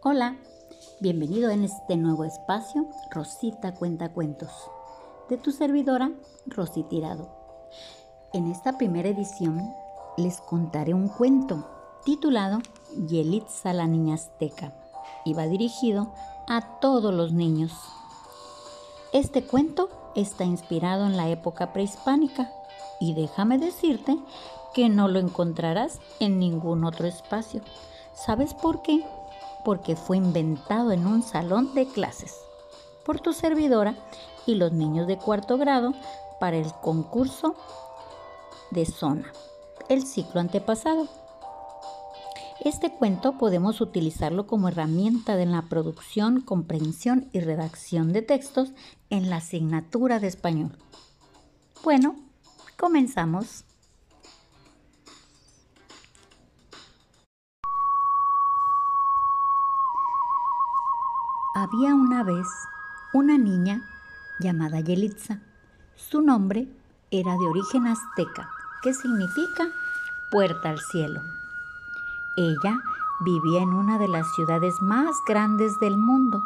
Hola, bienvenido en este nuevo espacio, Rosita Cuenta Cuentos, de tu servidora, Rosy Tirado. En esta primera edición les contaré un cuento titulado Yelitza la Niña Azteca y va dirigido a todos los niños. Este cuento está inspirado en la época prehispánica y déjame decirte que no lo encontrarás en ningún otro espacio. ¿Sabes por qué? Porque fue inventado en un salón de clases por tu servidora y los niños de cuarto grado para el concurso de zona, el ciclo antepasado. Este cuento podemos utilizarlo como herramienta de la producción, comprensión y redacción de textos en la asignatura de español. Bueno, comenzamos. Había una vez una niña llamada Yelitza. Su nombre era de origen azteca, que significa puerta al cielo. Ella vivía en una de las ciudades más grandes del mundo,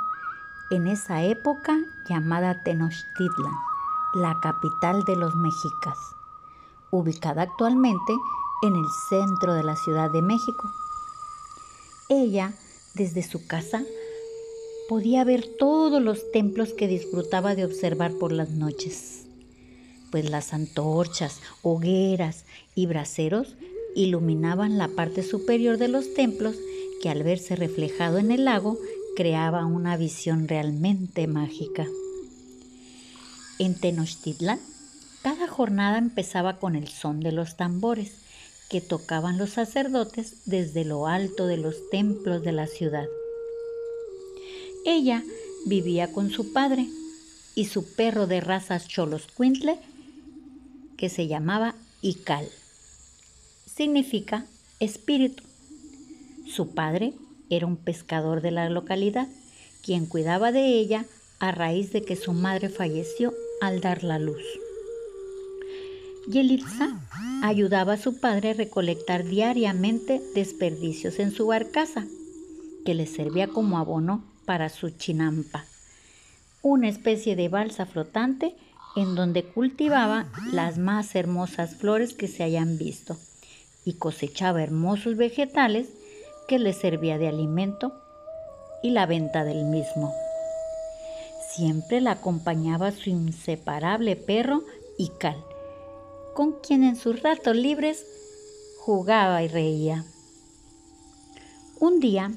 en esa época llamada Tenochtitlan, la capital de los mexicas, ubicada actualmente en el centro de la Ciudad de México. Ella, desde su casa, podía ver todos los templos que disfrutaba de observar por las noches, pues las antorchas, hogueras y braseros iluminaban la parte superior de los templos que al verse reflejado en el lago creaba una visión realmente mágica. En Tenochtitlan, cada jornada empezaba con el son de los tambores que tocaban los sacerdotes desde lo alto de los templos de la ciudad. Ella vivía con su padre y su perro de razas Choloscuintle, que se llamaba Ical. Significa espíritu. Su padre era un pescador de la localidad, quien cuidaba de ella a raíz de que su madre falleció al dar la luz. Yelitza ayudaba a su padre a recolectar diariamente desperdicios en su barcaza, que le servía como abono para su chinampa, una especie de balsa flotante en donde cultivaba las más hermosas flores que se hayan visto y cosechaba hermosos vegetales que le servía de alimento y la venta del mismo. Siempre la acompañaba su inseparable perro Ical, con quien en sus ratos libres jugaba y reía. Un día,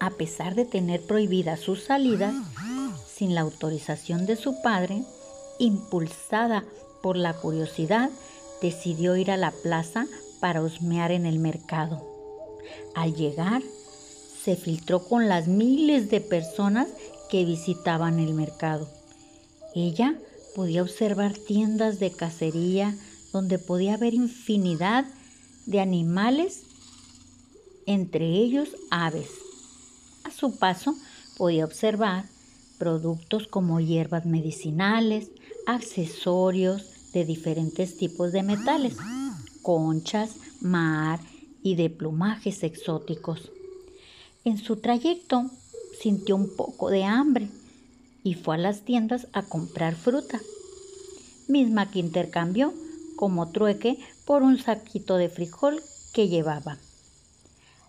a pesar de tener prohibidas sus salidas, sin la autorización de su padre, impulsada por la curiosidad, decidió ir a la plaza para husmear en el mercado. Al llegar, se filtró con las miles de personas que visitaban el mercado. Ella podía observar tiendas de cacería donde podía ver infinidad de animales, entre ellos aves su paso podía observar productos como hierbas medicinales, accesorios de diferentes tipos de metales, conchas, mar y de plumajes exóticos. En su trayecto sintió un poco de hambre y fue a las tiendas a comprar fruta, misma que intercambió como trueque por un saquito de frijol que llevaba.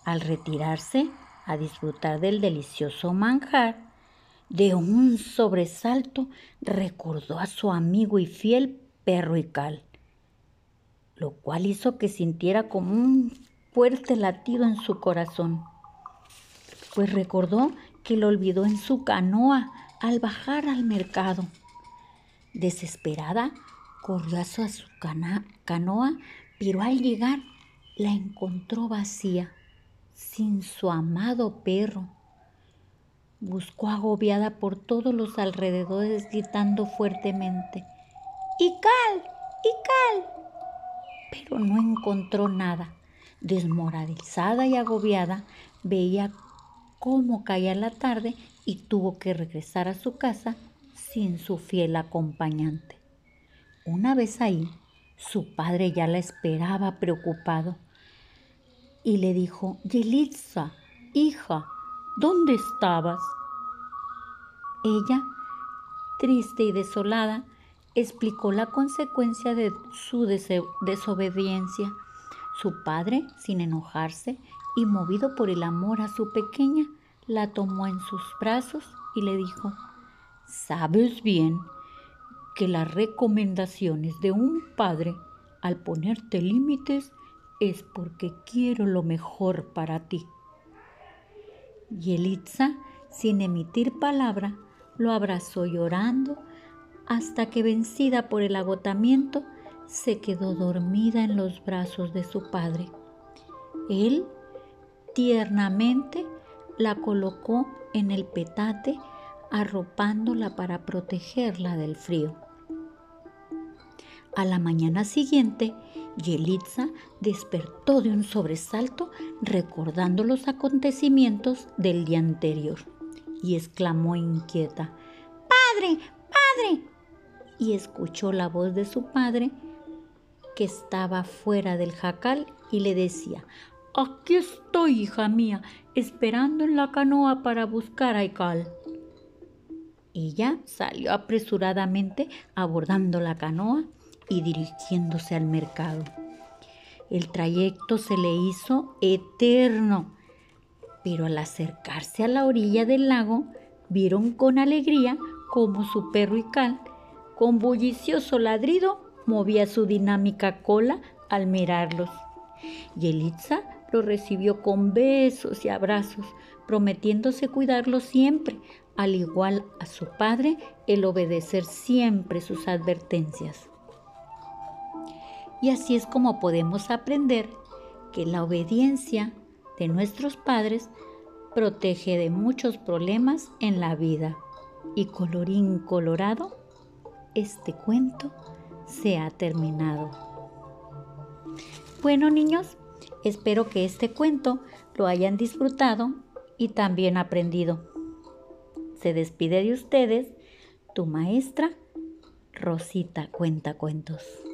Al retirarse, a disfrutar del delicioso manjar, de un sobresalto recordó a su amigo y fiel perro y cal, lo cual hizo que sintiera como un fuerte latido en su corazón, pues recordó que lo olvidó en su canoa al bajar al mercado. Desesperada, corrió a su canoa, pero al llegar la encontró vacía sin su amado perro. Buscó agobiada por todos los alrededores gritando fuertemente, ¡Ical! ¡Ical! Pero no encontró nada. Desmoralizada y agobiada, veía cómo caía la tarde y tuvo que regresar a su casa sin su fiel acompañante. Una vez ahí, su padre ya la esperaba preocupado y le dijo, Yelitza, hija, ¿dónde estabas? Ella, triste y desolada, explicó la consecuencia de su desobediencia. Su padre, sin enojarse y movido por el amor a su pequeña, la tomó en sus brazos y le dijo, Sabes bien que las recomendaciones de un padre al ponerte límites es porque quiero lo mejor para ti. Y Elitza, sin emitir palabra, lo abrazó llorando hasta que vencida por el agotamiento, se quedó dormida en los brazos de su padre. Él tiernamente la colocó en el petate, arropándola para protegerla del frío. A la mañana siguiente, Yelitza despertó de un sobresalto recordando los acontecimientos del día anterior y exclamó inquieta, Padre, padre. Y escuchó la voz de su padre que estaba fuera del jacal y le decía, Aquí estoy, hija mía, esperando en la canoa para buscar a Ical. Ella salió apresuradamente abordando la canoa y dirigiéndose al mercado. El trayecto se le hizo eterno, pero al acercarse a la orilla del lago, vieron con alegría cómo su perro Ical, con bullicioso ladrido, movía su dinámica cola al mirarlos. Y Elitza lo recibió con besos y abrazos, prometiéndose cuidarlo siempre, al igual a su padre, el obedecer siempre sus advertencias. Y así es como podemos aprender que la obediencia de nuestros padres protege de muchos problemas en la vida. Y colorín colorado, este cuento se ha terminado. Bueno niños, Espero que este cuento lo hayan disfrutado y también aprendido. Se despide de ustedes tu maestra Rosita Cuenta Cuentos.